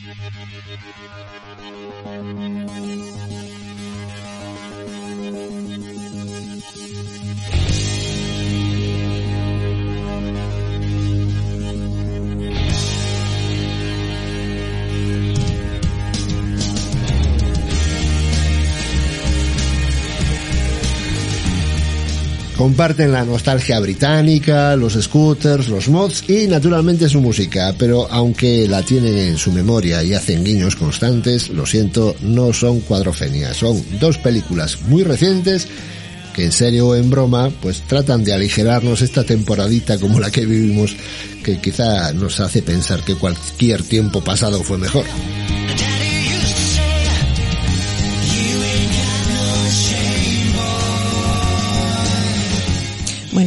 Thank you. Comparten la nostalgia británica, los scooters, los mods y naturalmente su música, pero aunque la tienen en su memoria y hacen guiños constantes, lo siento, no son cuadrofenias, son dos películas muy recientes que en serio o en broma, pues tratan de aligerarnos esta temporadita como la que vivimos, que quizá nos hace pensar que cualquier tiempo pasado fue mejor.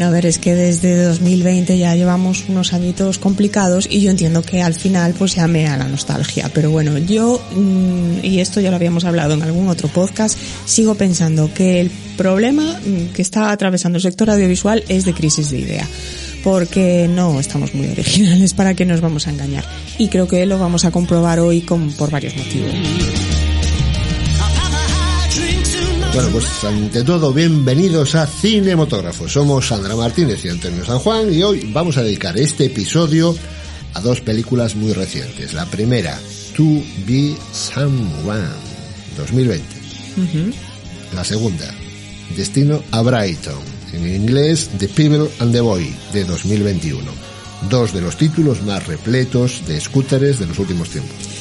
Bueno, a ver, es que desde 2020 ya llevamos unos añitos complicados y yo entiendo que al final pues llame a la nostalgia. Pero bueno, yo, mm, y esto ya lo habíamos hablado en algún otro podcast, sigo pensando que el problema mm, que está atravesando el sector audiovisual es de crisis de idea. Porque no estamos muy originales para que nos vamos a engañar. Y creo que lo vamos a comprobar hoy con, por varios motivos. Bueno, pues ante todo, bienvenidos a Cinemotógrafo. Somos Sandra Martínez y Antonio San Juan y hoy vamos a dedicar este episodio a dos películas muy recientes. La primera, To Be Someone, 2020. La segunda, Destino a Brighton, en inglés The People and the Boy, de 2021. Dos de los títulos más repletos de scooters de los últimos tiempos.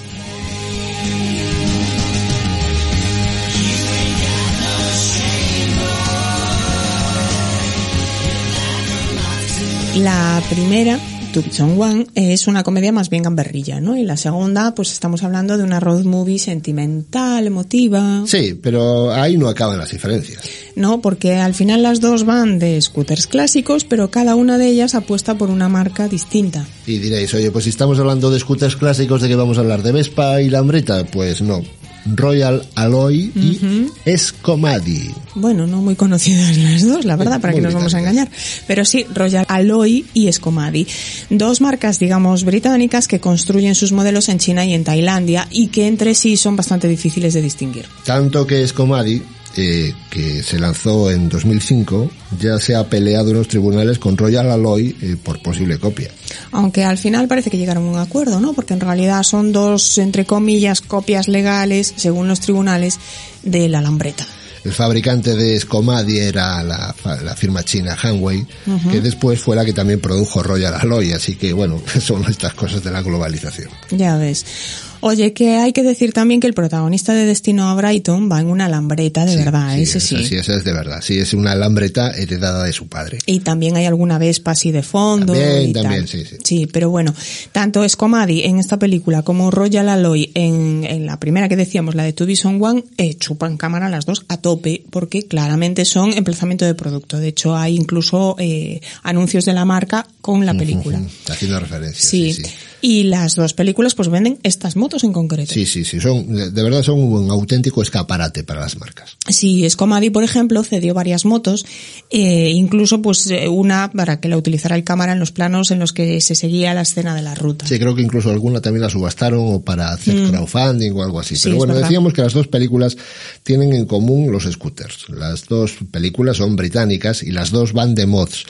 La primera, Be One, es una comedia más bien gamberrilla, ¿no? Y la segunda, pues estamos hablando de una road movie sentimental, emotiva. Sí, pero ahí no acaban las diferencias. No, porque al final las dos van de scooters clásicos, pero cada una de ellas apuesta por una marca distinta. Y diréis, oye, pues si estamos hablando de scooters clásicos, ¿de qué vamos a hablar? ¿De Vespa y Lambretta? Pues no. Royal Alloy y Escomadi. Bueno, no muy conocidas las dos, la verdad, para Muy que nos vamos a engañar. Pero sí, Royal Alloy y Escomadi. Dos marcas, digamos, británicas que construyen sus modelos en China y en Tailandia y que entre sí son bastante difíciles de distinguir. Tanto que Escomadi, eh, que se lanzó en 2005, ya se ha peleado en los tribunales con Royal Alloy eh, por posible copia. Aunque al final parece que llegaron a un acuerdo, ¿no? Porque en realidad son dos, entre comillas, copias legales, según los tribunales, de la Lambreta. El fabricante de Escomadi era la, la firma china Hanwei, que después fue la que también produjo Royal Alloy, así que bueno, son estas cosas de la globalización. Ya ves. Oye, que hay que decir también que el protagonista de Destino a Brighton va en una lambreta de Sí, verdad, sí, ese sí. sí, esa es de verdad. Sí, es una lambreta heredada de su padre. Y también hay alguna Vespa así de fondo. También, y también, tal. sí, sí. Sí, pero bueno, tanto Scomadi en esta película como Royal Alloy en, en la primera que decíamos, la de To Be One, eh, chupan cámara las dos a tope, porque claramente son emplazamiento de producto. De hecho, hay incluso eh, anuncios de la marca con la película. Haciendo referencia. Sí, sí. Y las dos películas pues venden estas motos en concreto. Sí, sí, sí, son, de verdad son un auténtico escaparate para las marcas. Sí, Scomadi, por ejemplo, cedió varias motos, eh, incluso pues eh, una para que la utilizara el cámara en los planos en los que se seguía la escena de la ruta. Sí, creo que incluso alguna también la subastaron o para hacer crowdfunding o algo así. Mm. Sí, Pero bueno, decíamos que las dos películas tienen en común los scooters. Las dos películas son británicas y las dos van de mods.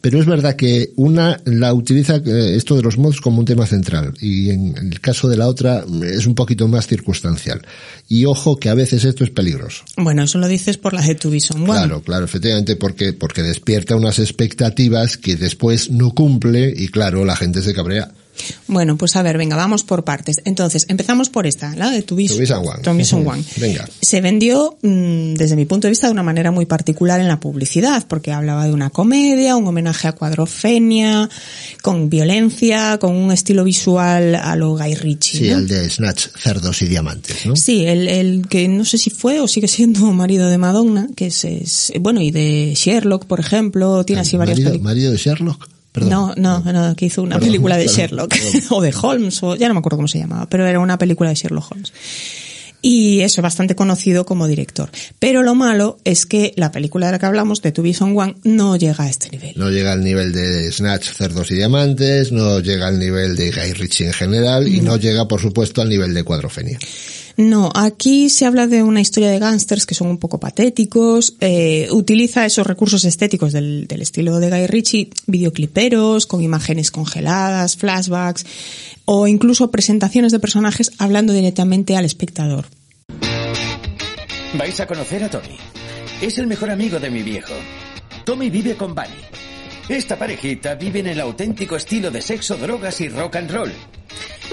Pero es verdad que una la utiliza eh, esto de los mods como un tema central y en el caso de la otra es un poquito más circunstancial. Y ojo que a veces esto es peligroso. Bueno, eso lo dices por la de Tubison One. Claro, claro, efectivamente, porque, porque despierta unas expectativas que después no cumple y claro, la gente se cabrea. Bueno, pues a ver, venga, vamos por partes. Entonces, empezamos por esta, la de Tubis One. One. Venga. Se vendió, mm, desde mi punto de vista, de una manera muy particular en la publicidad, porque hablaba de una comedia, un homenaje a Cuadrofenia, con violencia, con un estilo visual a lo Guy Ritchie. Sí, el de Snatch, Cerdos y Diamantes, ¿no? Sí, el, el que no sé si fue o sigue siendo marido de Madonna, que es, bueno, y de Sherlock, por ejemplo, tiene así varias. ¿Marido de Sherlock? No, no, no, que hizo una película de Sherlock, o de Holmes, o ya no me acuerdo cómo se llamaba, pero era una película de Sherlock Holmes. Y eso, bastante conocido como director. Pero lo malo es que la película de la que hablamos, de To Be One, no llega a este nivel. No llega al nivel de Snatch, Cerdos y Diamantes, no llega al nivel de Guy Ritchie en general, y no llega, por supuesto, al nivel de Cuadrofenia. No, aquí se habla de una historia de gángsters que son un poco patéticos, eh, utiliza esos recursos estéticos del, del, estilo de Guy Ritchie, videocliperos, con imágenes congeladas, flashbacks, o incluso presentaciones de personajes hablando directamente al espectador. Vais a conocer a Tommy. Es el mejor amigo de mi viejo. Tommy vive con Bunny. Esta parejita vive en el auténtico estilo de sexo, drogas y rock and roll.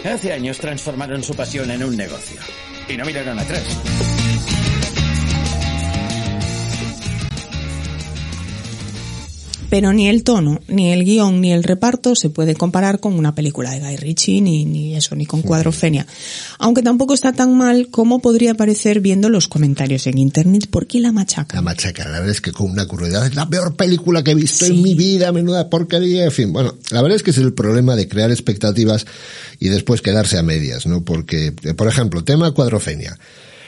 Hace años transformaron su pasión en un negocio. Y no miraron atrás. Pero ni el tono, ni el guion, ni el reparto se puede comparar con una película de Guy Ritchie, ni, ni eso, ni con Cuadrofenia. Aunque tampoco está tan mal como podría parecer viendo los comentarios en internet. ¿Por qué la machaca? La machaca, la verdad es que con una crueldad es la peor película que he visto en mi vida, menuda porquería, en fin. Bueno, la verdad es que es el problema de crear expectativas y después quedarse a medias, ¿no? Porque, por ejemplo, tema Cuadrofenia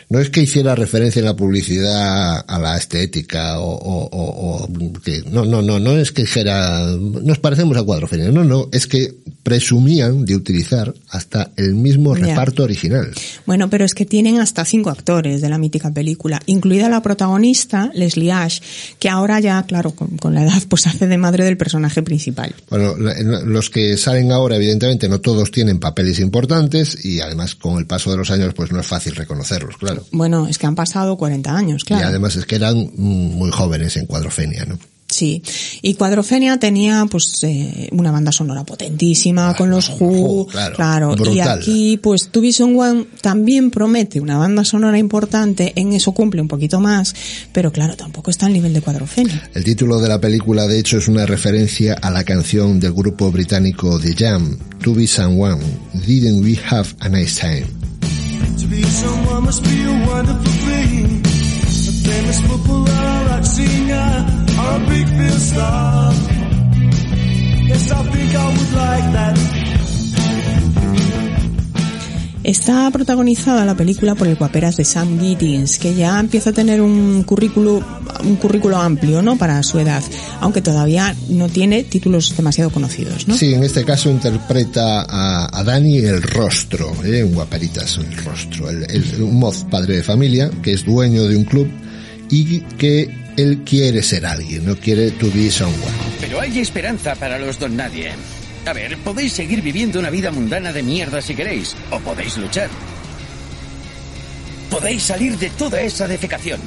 no es que hiciera referencia en la publicidad a la estética o, o, o, que no no no no es que dijera nos parecemos a Cuadrofenia no no es que presumían de utilizar hasta el mismo reparto original. Bueno pero es que tienen hasta cinco actores de la mítica película incluida la protagonista Leslie Ash que ahora ya claro con, con la edad pues hace de madre del personaje principal. Bueno los que salen ahora evidentemente no todos tienen papeles importantes y además con el paso de los años pues no es fácil reconocerlos claro bueno, es que han pasado 40 años, claro. Y además es que eran muy jóvenes en Cuadrofenia, ¿no? Sí, y Cuadrofenia tenía pues eh, una banda sonora potentísima con los Who, claro, claro. y aquí pues Tu Vision One también promete una banda sonora importante, en eso cumple un poquito más, pero claro, tampoco está al nivel de Cuadrofenia. El título de la película de hecho es una referencia a la canción del grupo británico The Jam, To Be Someone, Didn't We Have a Nice Time? To be someone must be a wonderful thing. A famous footballer, rock singer, or a big film star. Yes, I think I would like that. Está protagonizada la película por el guaperas de Sam Giddings, que ya empieza a tener un currículo, un currículo amplio, ¿no? Para su edad, aunque todavía no tiene títulos demasiado conocidos, ¿no? Sí, en este caso interpreta a, a Dani el rostro, ¿eh? un guaperitas el rostro, el, el, un moz padre de familia, que es dueño de un club y que él quiere ser alguien, no quiere to be someone. Pero hay esperanza para los don nadie. A ver, podéis seguir viviendo una vida mundana de mierda si queréis, o podéis luchar. Podéis salir de toda esa defecación.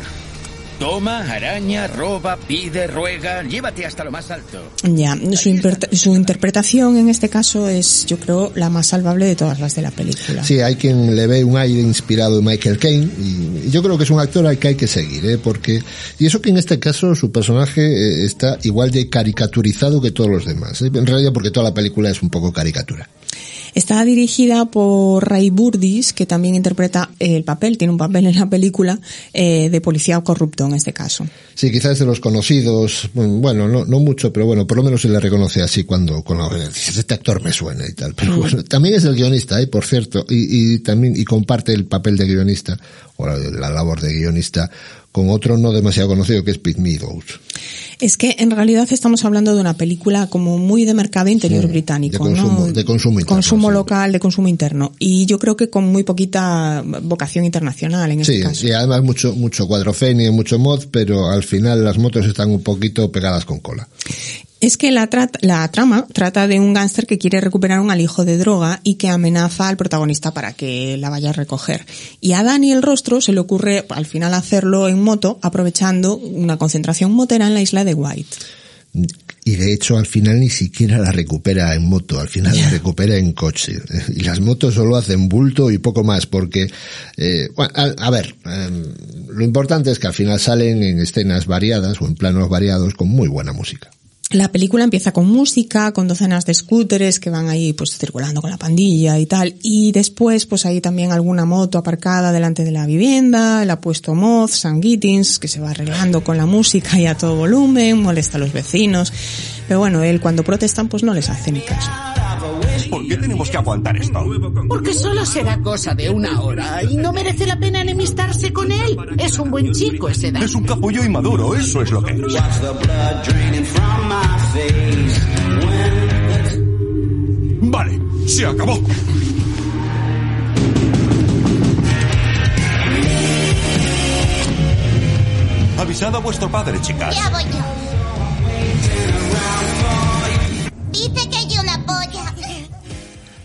Toma, araña, roba, pide, ruega, llévate hasta lo más alto. Ya, su, su, interpretación en este caso es, yo creo, la más salvable de todas las de la película. Sí, hay quien le ve un aire inspirado en Michael Caine y yo creo que es un actor al que hay que seguir, ¿eh? porque y eso que en este caso su personaje eh, está igual de caricaturizado que todos los demás, ¿eh? en realidad porque toda la película es un poco caricatura. Está dirigida por Ray Burdis, que también interpreta el papel, tiene un papel en la película, eh, de policía corrupto en este caso. Sí, quizás de los conocidos, bueno, no, no mucho, pero bueno, por lo menos se le reconoce así cuando, cuando este actor me suena y tal. Pero mm. bueno, también es el guionista, ¿eh? por cierto, y, y también, y comparte el papel de guionista, o la, la labor de guionista, con otro no demasiado conocido que es Pete Meadows. Es que en realidad estamos hablando de una película como muy de mercado interior sí, británico, de consumo, ¿no? De consumo interno. Consumo sí. local, de consumo interno. Y yo creo que con muy poquita vocación internacional en este sí, caso. y además mucho, mucho cuadrofenia, mucho mod, pero al final las motos están un poquito pegadas con cola. Es que la, tra la trama trata de un gángster que quiere recuperar un alijo de droga y que amenaza al protagonista para que la vaya a recoger. Y a Dani el rostro se le ocurre al final hacerlo en moto aprovechando una concentración motera en la isla de White. y de hecho al final ni siquiera la recupera en moto, al final la recupera en coche. Y las motos solo hacen bulto y poco más, porque, eh, bueno, a, a, ver, eh, lo importante es que al final salen en escenas variadas o en planos variados con muy buena música. La película empieza con música, con docenas de scooters que van ahí pues circulando con la pandilla y tal. Y después pues hay también alguna moto aparcada delante de la vivienda, el apuesto Moth, San Gittins, que se va arreglando con la música y a todo volumen, molesta a los vecinos. Pero bueno, él cuando protestan pues no les hace ni caso. ¿Por qué tenemos que aguantar esto? Porque solo será cosa de una hora y no merece la pena enemistarse con él. Es un buen chico ese edad. Es un capullo inmaduro, eso es lo que es. Vale, se acabó. Avisad a vuestro padre, chicas. Ya voy yo. Dice que hay una polla.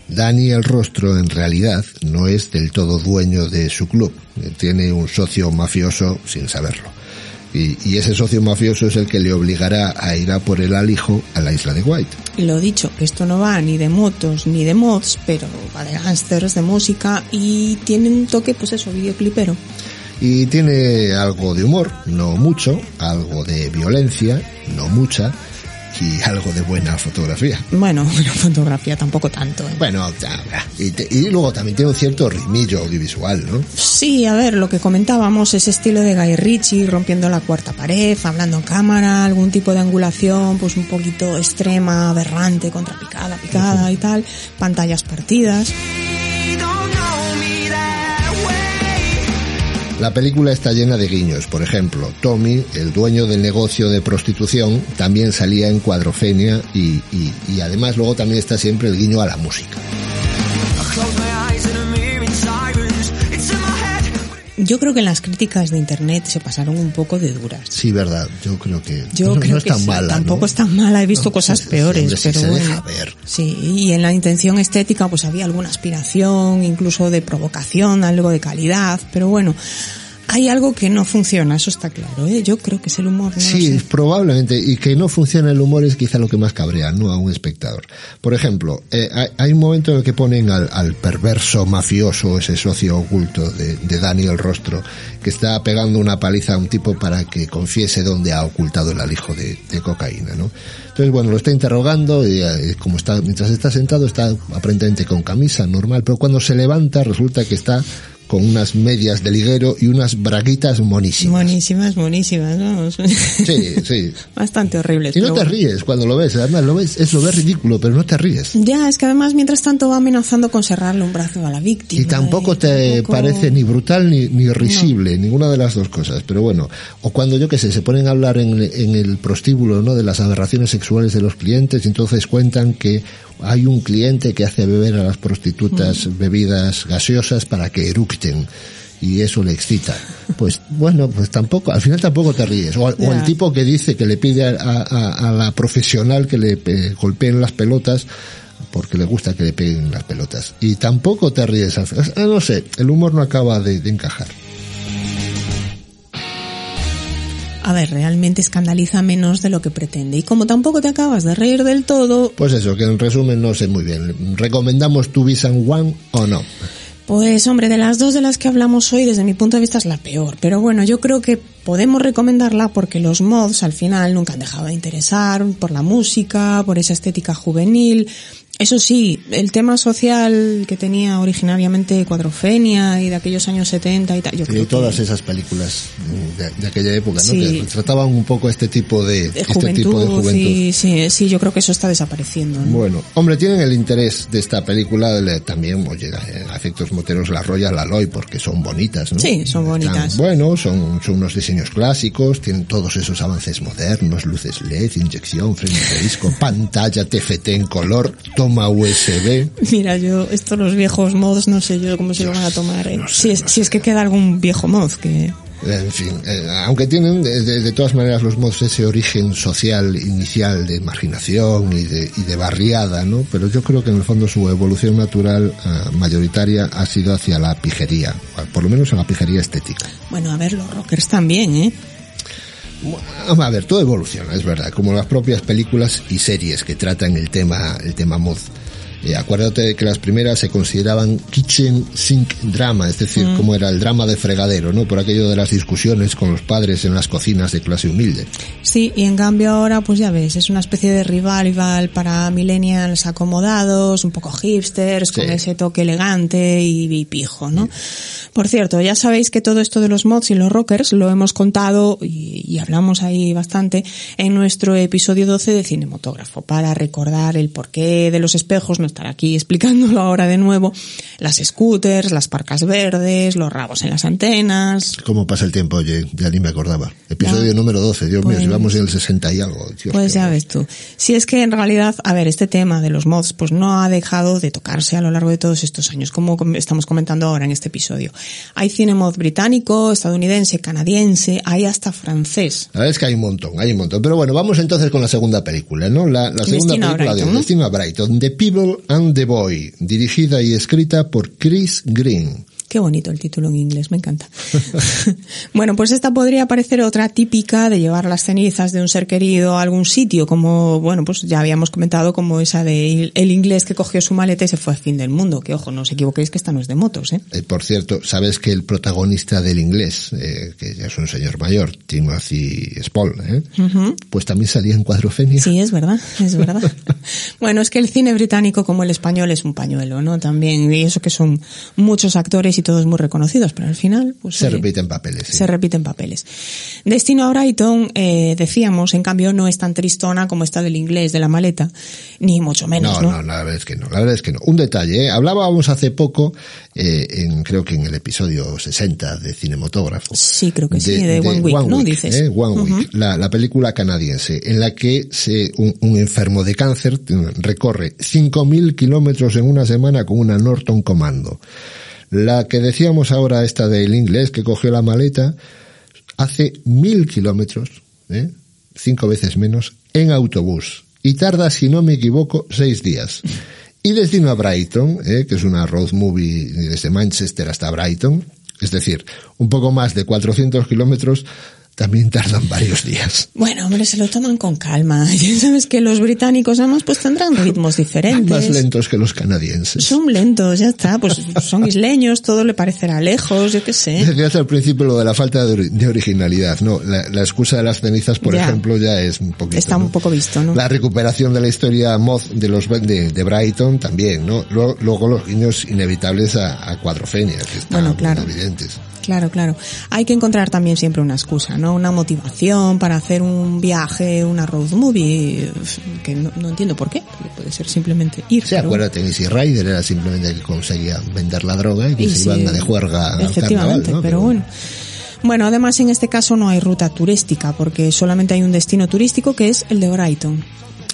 Dani el Rostro en realidad no es del todo dueño de su club. Tiene un socio mafioso sin saberlo. Y, y, ese socio mafioso es el que le obligará a ir a por el alijo a la isla de White. Y lo dicho, esto no va ni de motos ni de mods, pero va de gángsters, de música y tiene un toque, pues eso, videoclipero. Y tiene algo de humor, no mucho, algo de violencia, no mucha, y algo de buena fotografía. Bueno, buena fotografía tampoco tanto. ¿eh? Bueno, y, te, y, luego también tiene un cierto ritmillo audiovisual, ¿no? Sí, a ver, lo que comentábamos, ese estilo de Guy Ritchie, rompiendo la cuarta pared, hablando en cámara, algún tipo de angulación, pues un poquito extrema, aberrante, contrapicada, picada uh -huh. y tal, pantallas partidas. La película está llena de guiños. Por ejemplo, Tommy, el dueño del negocio de prostitución, también salía en Cuadrofenia y, y, y además luego también está siempre el guiño a la música. Yo creo que en las críticas de internet se pasaron un poco de duras. Sí, verdad. Yo creo que Yo no, creo no es que tan sí, mala. Tampoco ¿no? es tan mala. He visto cosas sí, peores, sí, pero se bueno. deja ver. Sí, y en la intención estética pues había alguna aspiración, incluso de provocación, algo de calidad, pero bueno. Hay algo que no funciona, eso está claro. ¿eh? Yo creo que es el humor. No Sí, probablemente. Y que no funciona el humor es quizá lo que más cabrea, ¿no? A un espectador. Por ejemplo, eh, hay, un momento en el que ponen al, al, perverso mafioso, ese socio oculto de, de Dani el Rostro, que está pegando una paliza a un tipo para que confiese dónde ha ocultado el alijo de, de cocaína, ¿no? Entonces, bueno, lo está interrogando y eh, como está, mientras está sentado está aparentemente con camisa normal, pero cuando se levanta resulta que está con unas medias de liguero y unas braguitas monísimas. Monísimas, monísimas, vamos. Sí, sí. Bastante horribles. Y no te ríes cuando lo ves, además lo ves, es lo ves ridículo, pero no te ríes. Ya, es que además mientras tanto va amenazando con cerrarle un brazo a la víctima. Y tampoco y te tampoco- parece ni brutal ni, ni risible, ninguna de las dos cosas. Pero bueno, o cuando yo que sé, se ponen a hablar en, en el prostíbulo, ¿no? De las aberraciones sexuales de los clientes y entonces cuentan que hay un cliente que hace beber a las prostitutas Mm. bebidas gaseosas para que eructen y eso le excita. Pues bueno, pues tampoco, al final tampoco te ríes. O, o el tipo que dice que le pide a, a- a la profesional que le eh, golpeen las pelotas porque le gusta que le peguen las pelotas. Y tampoco te ríes. al final. No sé, el humor no acaba de, de encajar. A ver, realmente escandaliza menos de lo que pretende. Y como tampoco te acabas de reír del todo, Pues eso, que en resumen no sé muy bien. ¿Recomendamos Tu Visan One o no? Pues hombre, de las dos de las que hablamos hoy, desde mi punto de vista es la peor. Pero bueno, yo creo que podemos recomendarla porque los mods al final nunca han dejado de interesar por la música, por esa estética juvenil. Eso sí, el tema social que tenía originariamente Cuadrofenia y de aquellos años 70 y tal, yo Y creo todas que esas películas de, de aquella época, ¿no? Sí. Que retrataban un poco este tipo de, de este juventud, tipo de juventud. y sí, sí, yo creo que eso está desapareciendo. ¿no? Bueno, hombre, tienen el interés de esta película le- también, oye, a efectos moteros la Royal Aloy porque son bonitas, ¿no? Sí, son bonitas. Están buenos, son, son unos diseños clásicos, tienen todos esos avances modernos, luces LED, inyección, freno de disco, pantalla TFT en color, USB. Mira, yo, estos los viejos mods, no sé yo cómo se lo van a tomar. ¿eh? no sé, si, es, no si es que queda algún viejo mod que... En fin, eh, aunque tienen de, de- de todas maneras los mods ese origen social inicial de marginación y de, y de barriada, ¿no? Pero yo creo que en el fondo su evolución natural ah, mayoritaria ha sido hacia la pijería, por lo menos a la pijería estética. Bueno, a ver, los rockers también, ¿eh? A ver, todo evoluciona, es verdad, como las propias películas y series que tratan el tema, el tema mod. Eh, acuérdate de que las primeras se consideraban kitchen sink drama, es decir, como era el drama de fregadero, ¿no? Por aquello de las discusiones con los padres en las cocinas de clase humilde. Sí, y en cambio ahora, pues ya ves, es una especie de revival para millennials acomodados, un poco hipsters, con ese toque elegante y, y pijo, ¿no? Por cierto, ya sabéis que todo esto de los mods y los rockers lo hemos contado y, y hablamos ahí bastante en nuestro episodio 12 de Cinemotógrafo, para recordar el porqué de los espejos, estar aquí explicándolo ahora de nuevo, las scooters, las parcas verdes, los rabos en las antenas, ¿Cómo pasa el tiempo? Oye, ya ni me acordaba. Episodio Ya. número 12, Dios mío, Pues- si vamos en el 60 y algo. Dios, Pues ya ves tú. Si es que en realidad, a ver, este tema de los mods, pues no ha dejado de tocarse a lo largo de todos estos años, como com- estamos comentando ahora en este episodio. Hay cine mod británico, estadounidense, canadiense, hay hasta francés. La verdad es que hay un montón, hay un montón. Pero bueno, vamos entonces con la segunda película, ¿no? La, la segunda Destino película Brighton, de ¿no? Destino a Brighton, The People and the Boy, dirigida y escrita por Chris Green. Qué bonito el título en inglés, me encanta. bueno, pues esta podría parecer otra típica de llevar las cenizas de un ser querido a algún sitio, como, bueno, pues ya habíamos comentado como esa de el inglés que cogió su maleta y se fue al fin del mundo. Que ojo, no os equivoquéis que esta no es de motos, ¿eh? Eh, por cierto, sabes que el protagonista del inglés, eh, que ya es un señor mayor, Timothy Spall, ¿eh? pues también salía en Cuadrofenia. Sí, es verdad, es verdad. bueno, es que el cine británico como el español es un pañuelo, ¿no? También, y eso que son muchos actores y todos muy reconocidos, pero al final, pues... Se oye, repiten papeles. sí. Se repiten papeles. Destino a Brighton, eh, decíamos, en cambio, no es tan tristona como esta del inglés, de la maleta, ni mucho menos, No, ¿no? no, la verdad es que no, la verdad es que no. Un detalle, ¿eh? hablábamos hace poco, eh, en, creo que en el episodio 60 de Cinemotógrafo. Sí, creo que sí, de One Week, ¿no? Dices. ¿eh? One Week, la, la película canadiense, en la que se, un, un enfermo de cáncer recorre 5.000 kilómetros en una semana con una Norton Commando. La que decíamos ahora, esta del inglés que cogió la maleta, hace mil kilómetros, ¿eh? cinco veces menos, en autobús. Y tarda, si no me equivoco, seis días. Y Destino a Brighton, ¿eh? que es una road movie desde Manchester hasta Brighton, es decir, un poco más de 400 kilómetros, también tardan varios días. Bueno, hombre, se lo toman con calma. Ya sabes que los británicos además pues tendrán ritmos diferentes. Más lentos que los canadienses. Son lentos, ya está, pues son isleños, todo le parecerá lejos, yo qué sé. Decías al principio lo de la falta de, ori- de originalidad, ¿no? La, la excusa de las cenizas, por Ya. ejemplo, ya es un poquito. Está ¿no? un poco visto, ¿no? La recuperación de la historia mod de los de, de Brighton también, ¿no? Luego, luego los guiños inevitables a, a Cuadrofenia, que están Bueno, claro. evidentes. Claro, claro. Hay que encontrar también siempre una excusa, ¿no? Una motivación para hacer un viaje, una road movie, que no, no entiendo por qué, porque puede ser simplemente ir. Sí, pero- acuérdate, Easy Rider era simplemente que conseguía vender la droga y que Y se sí, iban de juerga al Efectivamente, carnaval, ¿no? pero bueno. Bueno, además en este caso no hay ruta turística, porque solamente hay un destino turístico que es el de Brighton.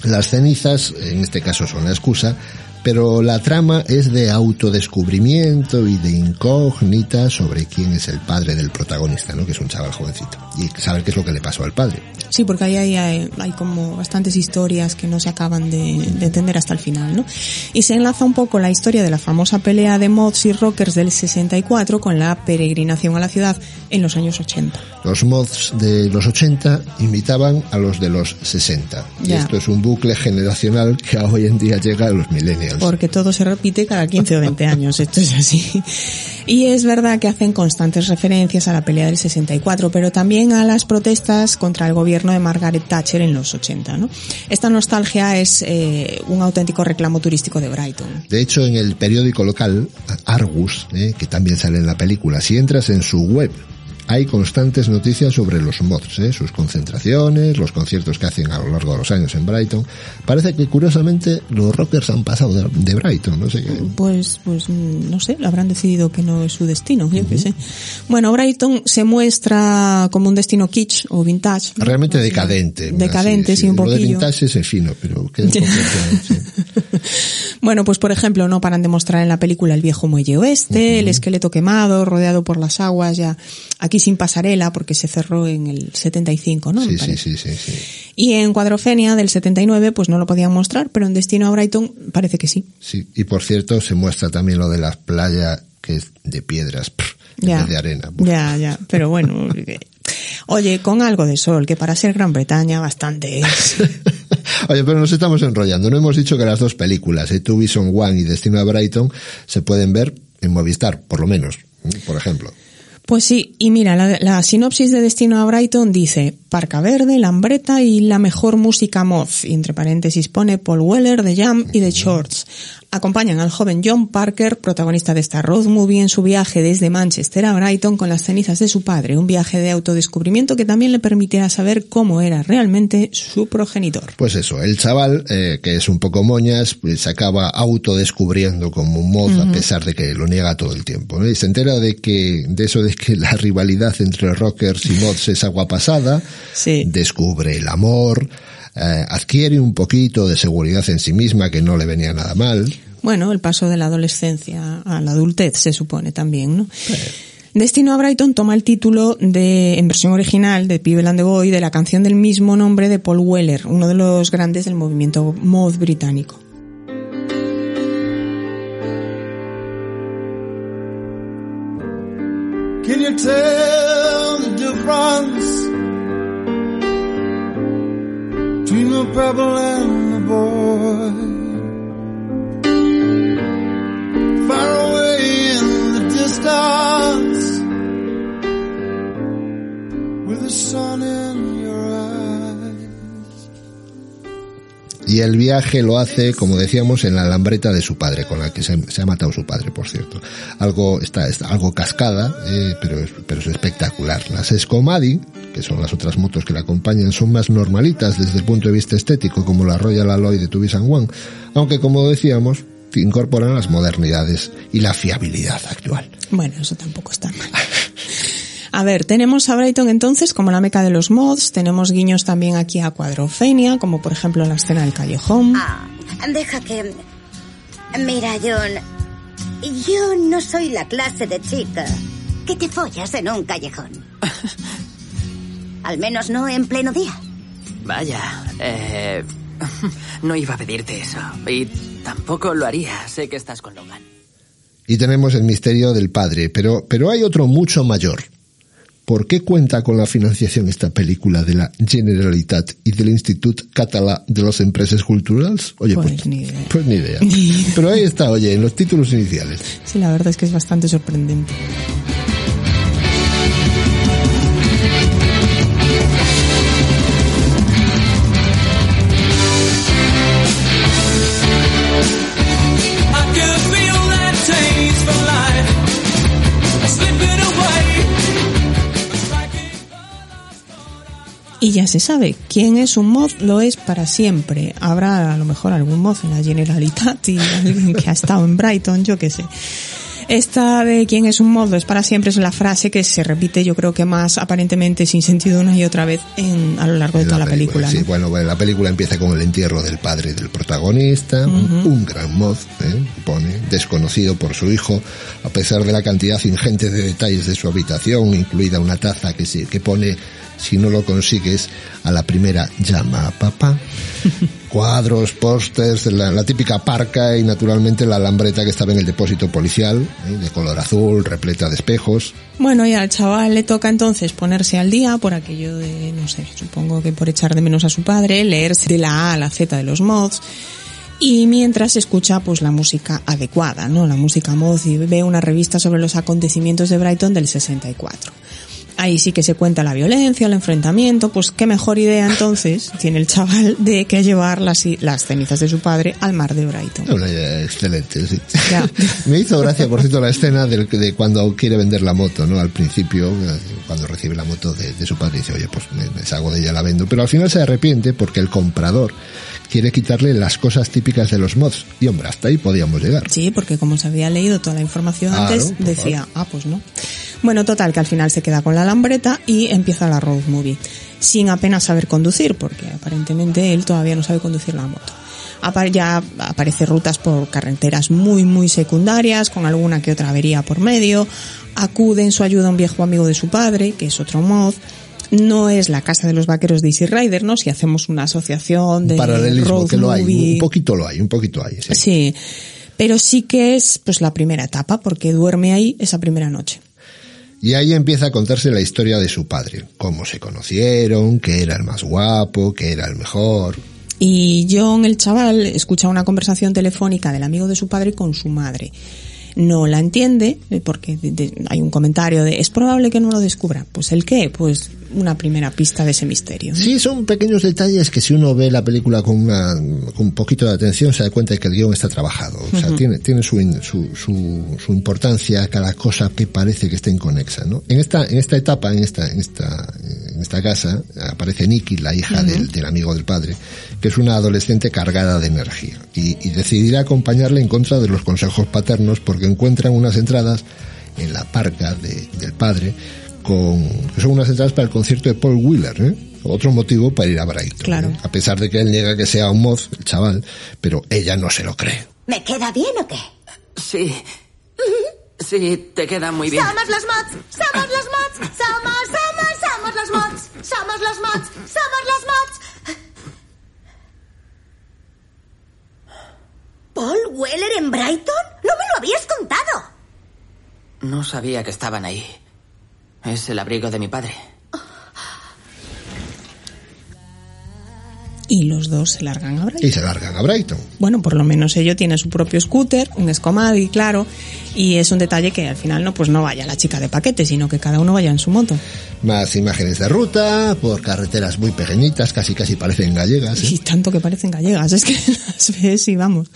Las cenizas, en este caso, son la excusa, pero la trama es de autodescubrimiento y de incógnita sobre quién es el padre del protagonista, ¿no? Que es un chaval jovencito. Y saber qué es lo que le pasó al padre. Sí, porque ahí hay, hay, hay como bastantes historias que no se acaban de, de entender hasta el final, ¿no? Y se enlaza un poco la historia de la famosa pelea de mods y rockers del 64 con la peregrinación a la ciudad en los años 80. Los mods de los 80 imitaban a los de los 60. Y Ya. esto es un bucle generacional que hoy en día llega a los millennials. Porque todo se repite cada 15 o 20 años, esto es así. Y es verdad que hacen constantes referencias a la pelea del 64, pero también a las protestas contra el gobierno de Margaret Thatcher en los 80, ¿no? Esta nostalgia es eh, un auténtico reclamo turístico de Brighton. De hecho, en el periódico local, Argus, eh, que también sale en la película, si entras en su web, hay constantes noticias sobre los mods, eh, sus concentraciones, los conciertos que hacen a lo largo de los años en Brighton. Parece que curiosamente los rockers han pasado de, de Brighton, no sé qué. Pues, pues mm, no sé, habrán decidido que no es su destino, yo qué sé. Bueno, Brighton se muestra como un destino kitsch o vintage. ¿no? Realmente decadente. Decadente, así, sí, un Lo de vintage es fino, pero queda un poco, sí. Bueno, pues por ejemplo, no paran de mostrar en la película el viejo muelle oeste, el esqueleto quemado, rodeado por las aguas, ya aquí sin pasarela, porque se cerró en el 75, ¿no? Sí, sí, sí, sí, sí. Y en Cuadrofenia del 79, pues no lo podían mostrar, pero en Destino a Brighton parece que sí. Sí, y por cierto, se muestra también lo de las playas que es de piedras, en Ya, vez de arena. Ya, ya, pero bueno. eh, Oye, con algo de sol, que para ser Gran Bretaña bastante es. Oye, pero nos estamos enrollando. No hemos dicho que las dos películas, eh, To Bison One y Destino a Brighton, se pueden ver en Movistar, por lo menos, ¿eh? por ejemplo. Pues sí, y mira, la, sinopsis de Destino a Brighton dice Parca Verde, Lambreta y la mejor música mod, y entre paréntesis pone Paul Weller, The Jam y The Shorts. Acompañan al joven John Parker, protagonista de esta road movie, en su viaje desde Manchester a Brighton con las cenizas de su padre, un viaje de autodescubrimiento que también le permitirá saber cómo era realmente su progenitor. Pues eso, el chaval, eh, que es un poco moñas, pues se acaba autodescubriendo como un mod, uh -huh. a pesar de que lo niega todo el tiempo. ¿no? Y se entera de que, de eso de que la rivalidad entre rockers y mods es agua pasada, sí. descubre el amor, eh, adquiere un poquito de seguridad en sí misma que no le venía nada mal. Bueno, el paso de la adolescencia a la adultez se supone también, ¿no? Destino a Brighton toma el título de, en versión original de People and the Boy de la canción del mismo nombre de Paul Weller, uno de los grandes del movimiento mod británico. Can you tell the difference pebble and the boy? Y el viaje lo hace, como decíamos, en la lambreta de su padre, con la que se, se ha matado su padre, por cierto. Algo está, está algo cascada, eh, pero, es, pero es espectacular. Las Escomadi, que son las otras motos que la acompañan, son más normalitas desde el punto de vista estético, como la Royal Alloy de Tubisan One, aunque como decíamos, incorporan las modernidades y la fiabilidad actual. Bueno, eso tampoco está mal. A ver, tenemos a Brighton entonces como la meca de los mods, tenemos guiños también aquí a Cuadrofenia, como por ejemplo en la escena del callejón. Ah, deja que... Mira, John, yo no soy la clase de chica que te follas en un callejón. Al menos no en pleno día. Vaya, eh... No iba a pedirte eso. Y tampoco lo haría. Sé que estás con Logan. Y tenemos el misterio del padre, pero, pero hay otro mucho mayor. ¿Por qué cuenta con la financiación esta película de la Generalitat y del Institut Català de las Empresas Culturales? Oye, pues, pues, ni idea. pues ni idea. Pero ahí está, oye, en los títulos iniciales. Sí, la verdad es que es bastante sorprendente. Y ya se sabe, quién es un mod lo es para siempre. Habrá a lo mejor algún mod en la Generalitat y alguien que ha estado en Brighton, yo qué sé. Esta de quién es un mod lo es para siempre es la frase que se repite yo creo que más aparentemente sin sentido una y otra vez en, a lo largo de toda la película. Sí, ¿no? bueno, bueno, la película empieza con el entierro del padre del protagonista, uh -huh. un gran mod, ¿eh? pone, desconocido por su hijo, a pesar de la cantidad ingente de detalles de su habitación, incluida una taza que, se, que pone si no lo consigues, a la primera llama a papá. Cuadros, pósters, la, la, típica parca y naturalmente la lambreta que estaba en el depósito policial, ¿eh? de color azul, repleta de espejos. Bueno, y al chaval le toca entonces ponerse al día por aquello de, no sé, supongo que por echar de menos a su padre, leerse de la A a la Z de los mods. Y mientras escucha pues la música adecuada, ¿no? La música mod y ve una revista sobre los acontecimientos de Brighton del 64 ahí sí que se cuenta la violencia, el enfrentamiento, pues qué mejor idea entonces tiene el chaval de que llevar las, las cenizas de su padre al mar de Brighton. Una idea excelente, sí. Ya. Me hizo gracia, por cierto, la escena de, de, cuando quiere vender la moto, ¿no? Al principio, cuando recibe la moto de, de su padre, dice, oye, pues me, me salgo de ella, la vendo. Pero al final se arrepiente porque el comprador quiere quitarle las cosas típicas de los mods. Y hombre, hasta ahí podíamos llegar. Sí, porque como se había leído toda la información claro, antes, decía, favor. ah, pues no. Bueno, total, que al final se queda con la lambreta y empieza la road movie, sin apenas saber conducir, porque aparentemente él todavía no sabe conducir la moto. Ya aparece rutas por carreteras muy, muy secundarias, con alguna que otra avería por medio. Acude en su ayuda un viejo amigo de su padre, que es otro mod. No es la casa de los vaqueros de Easy Rider, ¿no? Si hacemos una asociación de un paralelismo road que lo hay, movie. un poquito lo hay, un poquito hay. Sí. sí, pero sí que es pues la primera etapa, porque duerme ahí esa primera noche. Y ahí empieza a contarse la historia de su padre, cómo se conocieron, que era el más guapo, que era el mejor. Y John, el chaval, escucha una conversación telefónica del amigo de su padre con su madre. No la entiende, eh, porque de- de- hay un comentario de es probable que no lo descubra. Pues el qué? Pues una primera pista de ese misterio. Sí, son pequeños detalles que si uno ve la película con, una, con un poquito de atención se da cuenta de que el guion está trabajado. O sea, tiene, tiene su, su, su, su importancia cada cosa que parece que está inconexa, ¿no? En esta, en esta etapa, en esta, en esta, en esta casa, aparece Nikki, la hija del, del amigo del padre, que es una adolescente cargada de energía y, y decidirá acompañarle en contra de los consejos paternos porque encuentran unas entradas en la parca de- del padre con, que son unas entradas para el concierto de Paul Wheeler, ¿eh? Otro motivo para ir a Brighton. Claro. ¿eh? A pesar de que él niega que sea un mod, el chaval, pero ella no se lo cree. ¿Me queda bien o qué? Sí. Sí, te queda muy bien. Somos los mods, somos los mods, somos, somos los mods, somos los mods. ¿Paul Weller en Brighton? No me lo habías contado. No sabía que estaban ahí. Es el abrigo de mi padre. Y los dos se largan a Brighton. Y se largan a Brighton. Bueno, por lo menos ello tiene su propio scooter, un Escomadi, claro, y es un detalle que al final no pues no vaya la chica de paquete, sino que cada uno vaya en su moto. Más imágenes de ruta, por carreteras muy pequeñitas, casi casi parecen gallegas. ¿eh? Y tanto que parecen gallegas, es que las ves y vamos.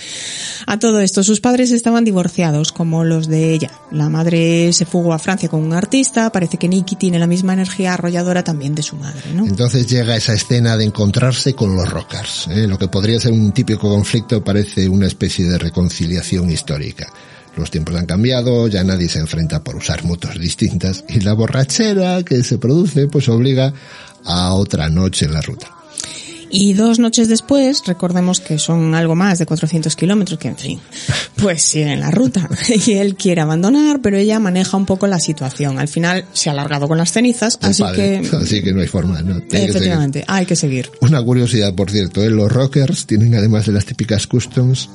A todo esto, sus padres estaban divorciados, como los de ella. La madre se fugó a Francia con un artista, parece que Nicky tiene la misma energía arrolladora también de su madre, ¿no? Entonces llega esa escena de encontrarse con los rockers. ¿eh? Lo que podría ser un típico conflicto parece una especie de reconciliación histórica. Los tiempos han cambiado, ya nadie se enfrenta por usar motos distintas y la borrachera que se produce pues obliga a otra noche en la ruta. Y dos noches después, recordemos que son algo más de 400 kilómetros, que en fin, pues sigue en la ruta. Y él quiere abandonar, pero ella maneja un poco la situación. Al final se ha alargado con las cenizas, así padre. que... Así que no hay forma, ¿no? Que. Efectivamente, hay que seguir. Una curiosidad, por cierto, ¿eh? los rockers tienen además de las típicas customs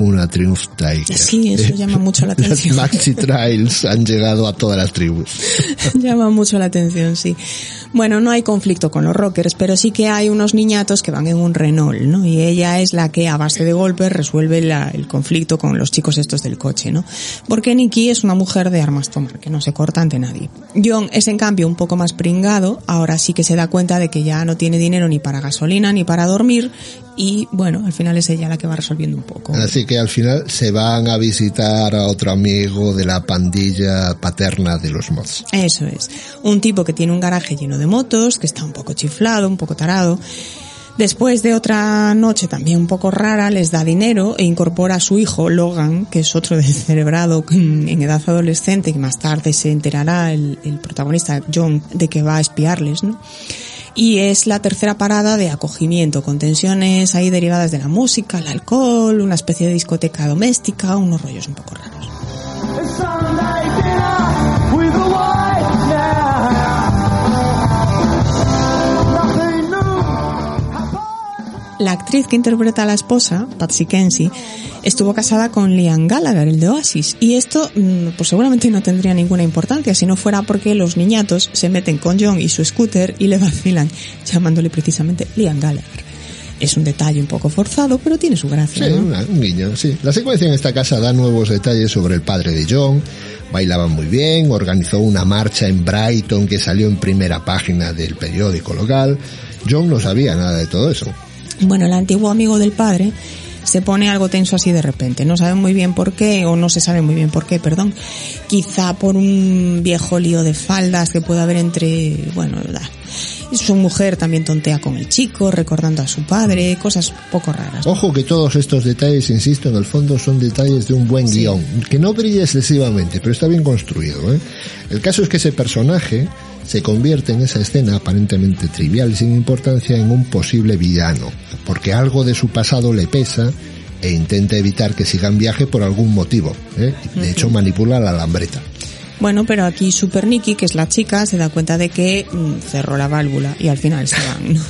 una Triumph Tiger. Sí, eso llama mucho la Las atención. Maxi Trails han llegado a todas las tribus. Llama mucho la atención, sí. Bueno, no hay conflicto con los rockers, pero sí que hay unos niñatos que van en un Renault, ¿no? Y ella es la que a base de golpes resuelve la- el conflicto con los chicos estos del coche, ¿no? Porque Nikki es una mujer de armas tomar, que no se corta ante nadie. John es en cambio un poco más pringado, ahora sí que se da cuenta de que ya no tiene dinero ni para gasolina ni para dormir y bueno, al final es ella la que va resolviendo un poco. Así que al final se van a visitar a otro amigo de la pandilla paterna de los mods. Eso es. Un tipo que tiene un garaje lleno de motos, que está un poco chiflado, un poco tarado. Después de otra noche también un poco rara, les da dinero e incorpora a su hijo, Logan, que es otro descerebrado en edad adolescente, que más tarde se enterará el, el protagonista, John, de que va a espiarles, ¿no? Y es la tercera parada de acogimiento, con tensiones ahí derivadas de la música, el alcohol, una especie de discoteca doméstica, unos rollos un poco raros. La actriz que interpreta a la esposa, Patsy Kenzie, estuvo casada con Liam Gallagher, el de Oasis, y esto mm, pues seguramente no tendría ninguna importancia si no fuera porque los niñatos se meten con John y su scooter y le vacilan, llamándole precisamente Liam Gallagher. Es un detalle un poco forzado, pero tiene su gracia. Sí, ¿no? una- un guiño, sí. La secuencia en esta casa da nuevos detalles sobre el padre de John. Bailaban muy bien, organizó una marcha en Brighton que salió en primera página del periódico local. John no sabía nada de todo eso. Bueno, el antiguo amigo del padre se pone algo tenso así de repente. No sabe muy bien por qué, o no se sabe muy bien por qué, perdón. Quizá por un viejo lío de faldas que puede haber entre, bueno, la- su mujer también tontea con el chico, recordando a su padre, cosas poco raras. Ojo que todos estos detalles, insisto, en el fondo son detalles de un buen guion, que no brilla excesivamente, pero está bien construido. ¿eh? El caso es que ese personaje se convierte en esa escena aparentemente trivial y sin importancia en un posible villano, porque algo de su pasado le pesa e intenta evitar que siga en viaje por algún motivo. ¿eh? De hecho, manipula la alambreta. Bueno, pero aquí Super Nikki, que es la chica, se da cuenta de que mm, cerró la válvula y al final se van ¿no?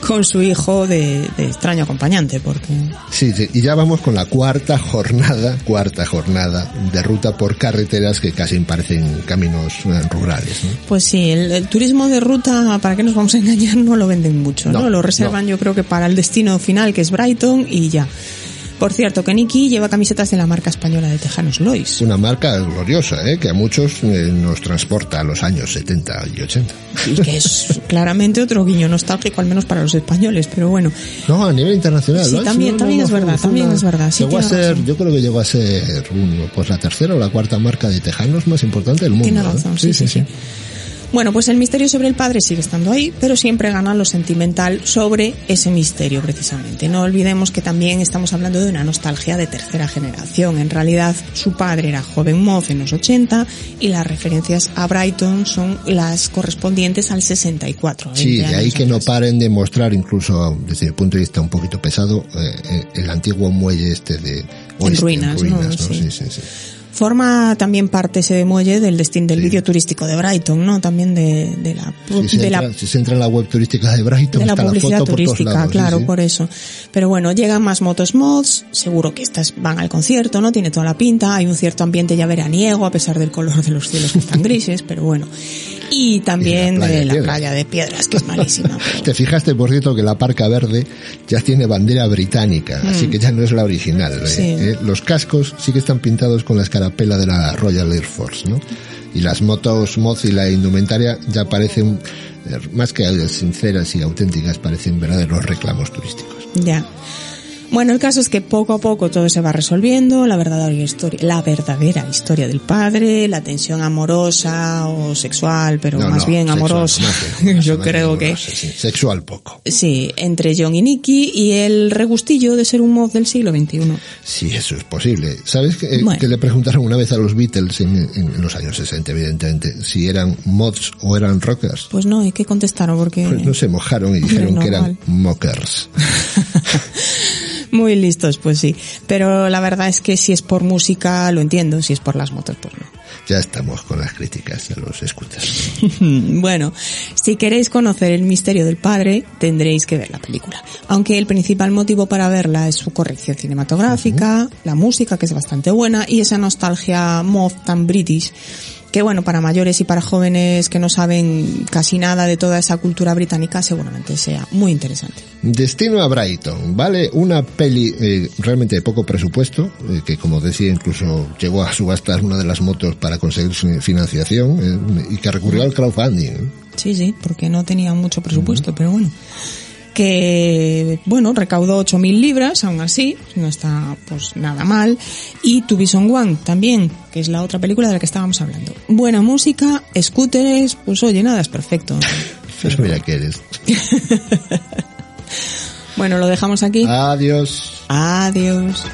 con su hijo de, de extraño acompañante, porque Sí, sí, y ya vamos con la cuarta jornada, cuarta jornada de ruta por carreteras que casi parecen caminos eh, rurales. ¿no? Pues sí, el, el turismo de ruta, para qué nos vamos a engañar, no lo venden mucho, ¿no? No, lo reservan yo creo que para el destino final, que es Brighton, y ya. Por cierto, que Nicky lleva camisetas de la marca española de Tejanos Lois. Una marca gloriosa, ¿eh? que a muchos eh, nos transporta a los años 70 y 80. Y que es claramente otro guiño nostálgico, al menos para los españoles, pero bueno. No, a nivel internacional. Sí, ¿no? también- también es verdad, también una- es verdad, sí, llegó a ser, razón. yo creo que llegó a ser pues la tercera o la cuarta marca de tejanos más importante del mundo. Tiene ¿no? razón, sí, sí, sí. Bueno, pues el misterio sobre el padre sigue estando ahí, pero siempre gana lo sentimental sobre ese misterio precisamente. No olvidemos que también estamos hablando de una nostalgia de tercera generación. En realidad, su padre era joven Moz en los 80 y las referencias a Brighton son las correspondientes al 64. Sí, 20 de ahí que no paren de mostrar, incluso desde mi punto de vista un poquito pesado, eh, eh, el antiguo muelle este de oeste, ruinas, ¿no? ¿no? Sí. Sí, sí, sí. Forma también parte ese muelle del destino del vídeo turístico de Brighton, ¿no? También de, de la, Si se, de la entra, si se entra en la web turística de Brighton, de la está la publicidad foto por todos turística, lados. claro, sí. por eso. Pero bueno, llegan más motos mods, seguro que estas van al concierto, ¿no? Tiene toda la pinta, hay un cierto ambiente ya veraniego a pesar del color de los cielos que están grises, pero bueno. Y también Y de la playa de de la piedras. playa de piedras, que es malísima. pero- Te fijaste, por cierto, que la parca verde ya tiene bandera británica, así que ya no es la original. ¿eh? Mm. Sí. Eh, Los cascos sí que están pintados con la escarapela de la Royal Air Force, ¿no? Y las motos Moz y la indumentaria ya parecen, eh, más que sinceras y auténticas, parecen verdaderos reclamos turísticos. Ya. Bueno, el caso es que poco a poco todo se va resolviendo, la verdadera historia, la verdadera historia del padre, la tensión amorosa o sexual, pero No, más no, bien sexual, amorosa. más bien, Yo creo que amorosa, sí. Sexual poco. sí, entre John y Nicky y el regustillo de ser un mod del siglo XXI. Sí, eso es posible. ¿Sabes que, eh, Bueno. que le preguntaron una vez a los Beatles en, en- los años 60, evidentemente, si eran mods o eran rockers? Pues no, ¿y qué contestaron? Porque Pues no se mojaron y dijeron que eran mockers. muy listos, pues sí. Pero la verdad es que si es por música lo entiendo, si es por las motos, pues no. Ya estamos con las críticas de los scooters. bueno, si queréis conocer el misterio del padre, tendréis que ver la película. Aunque el principal motivo para verla es su corrección cinematográfica, la música, que es bastante buena, y esa nostalgia moth tan british, que bueno, para mayores y para jóvenes que no saben casi nada de toda esa cultura británica, seguramente sea muy interesante. Destino a Brighton, ¿vale? Una peli eh, realmente de poco presupuesto, eh, que como decía incluso llegó a subastar una de las motos para conseguir su financiación eh, y que recurrió al crowdfunding. ¿eh? Sí, sí, porque no tenía mucho presupuesto, pero bueno. Que, bueno, recaudó 8.000 libras, aún así, no está pues nada mal. Y To Be One también, que es la otra película de la que estábamos hablando. Buena música, scooters, pues oye, nada es perfecto. Pues mira que eres. Bueno, lo dejamos aquí. Adiós. Adiós.